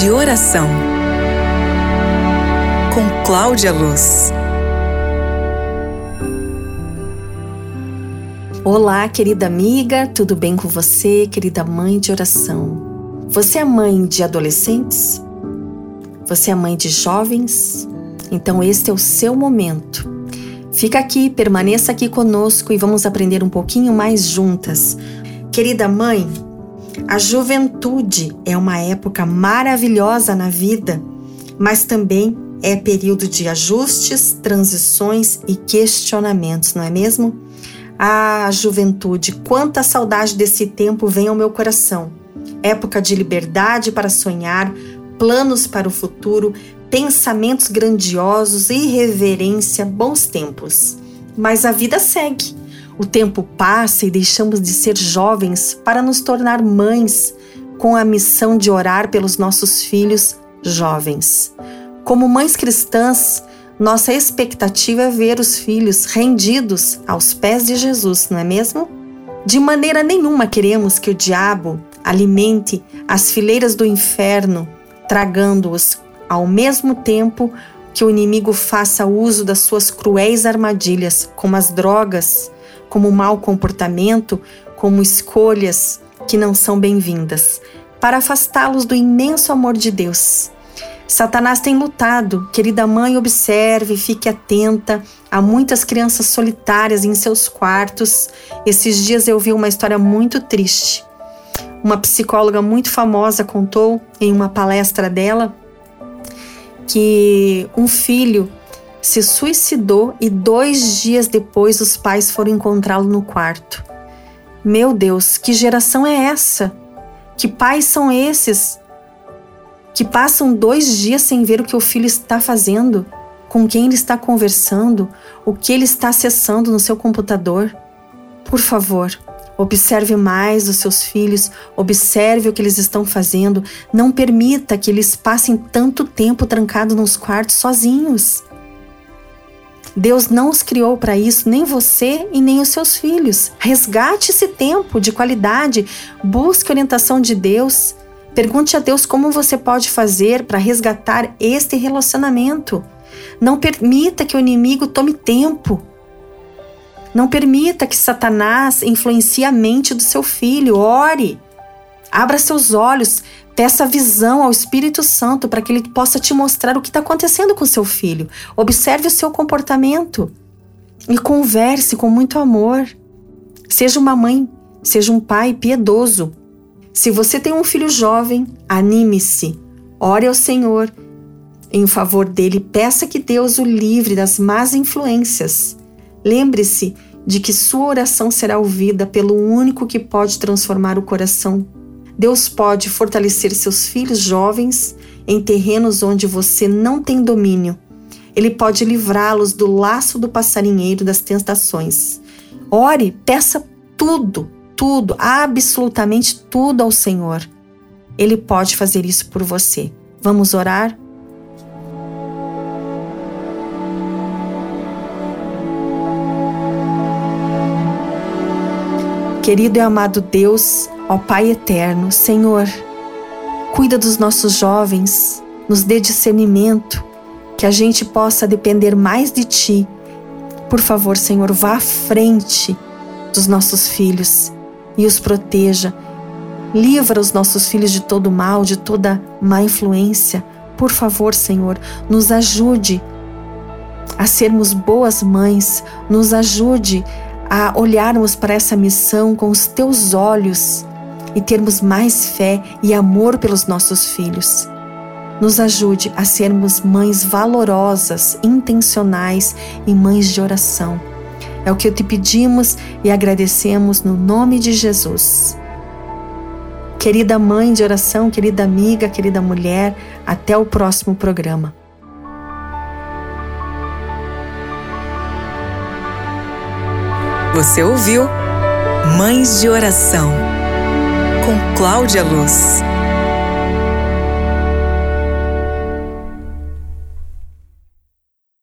de Oração com Cláudia Luz. Olá, querida amiga, tudo bem com você, querida mãe de oração? Você é mãe de adolescentes? Você é mãe de jovens? Então, este é o seu momento. Fica aqui, permaneça aqui conosco e vamos aprender um pouquinho mais juntas. Querida mãe, a juventude é uma época maravilhosa na vida, mas também é período de ajustes, transições e questionamentos, não é mesmo? Ah, juventude, quanta saudade desse tempo vem ao meu coração. Época de liberdade para sonhar, planos para o futuro, pensamentos grandiosos, irreverência, bons tempos. Mas a vida segue. O tempo passa e deixamos de ser jovens para nos tornar mães, com a missão de orar pelos nossos filhos jovens. Como mães cristãs, nossa expectativa é ver os filhos rendidos aos pés de Jesus, não é mesmo? De maneira nenhuma queremos que o diabo alimente as fileiras do inferno, tragando-os ao mesmo tempo que o inimigo faça uso das suas cruéis armadilhas, como as drogas, como mau comportamento, como escolhas que não são bem-vindas, para afastá-los do imenso amor de Deus. Satanás tem lutado. Querida mãe, observe, fique atenta. Há muitas crianças solitárias em seus quartos. Esses dias eu vi uma história muito triste. Uma psicóloga muito famosa contou em uma palestra dela que um filho se suicidou e dois dias depois os pais foram encontrá-lo no quarto. Meu Deus, que geração é essa? Que pais são esses que passam dois dias sem ver o que o filho está fazendo, com quem ele está conversando, o que ele está acessando no seu computador? Por favor, Observe mais os seus filhos, observe o que eles estão fazendo. Não permita que eles passem tanto tempo trancados nos quartos sozinhos. Deus não os criou para isso, nem você e nem os seus filhos. Resgate esse tempo de qualidade, busque orientação de Deus. Pergunte a Deus como você pode fazer para resgatar este relacionamento. Não permita que o inimigo tome tempo. Não permita que Satanás influencie a mente do seu filho. Ore. Abra seus olhos, peça visão ao Espírito Santo para que ele possa te mostrar o que está acontecendo com seu filho. Observe o seu comportamento e converse com muito amor. Seja uma mãe, seja um pai piedoso. Se você tem um filho jovem, anime-se, ore ao Senhor em favor dele, peça que Deus o livre das más influências. Lembre-se de que sua oração será ouvida pelo único que pode transformar o coração Deus pode fortalecer seus filhos jovens em terrenos onde você não tem domínio. Ele pode livrá-los do laço do passarinheiro das tentações. Ore, peça tudo, tudo, absolutamente tudo ao Senhor. Ele pode fazer isso por você. Vamos orar? Querido e amado Deus, Ó Pai eterno, Senhor, cuida dos nossos jovens, nos dê discernimento, que a gente possa depender mais de Ti. Por favor, Senhor, vá à frente dos nossos filhos e os proteja. Livra os nossos filhos de todo mal, de toda má influência. Por favor, Senhor, nos ajude a sermos boas mães, nos ajude a olharmos para essa missão com os teus olhos e termos mais fé e amor pelos nossos filhos. Nos ajude a sermos mães valorosas, intencionais e mães de oração. É o que te pedimos e agradecemos no nome de Jesus. Querida mãe de oração, querida amiga, querida mulher, até o próximo programa. Você ouviu Mães de Oração Cláudia Luz.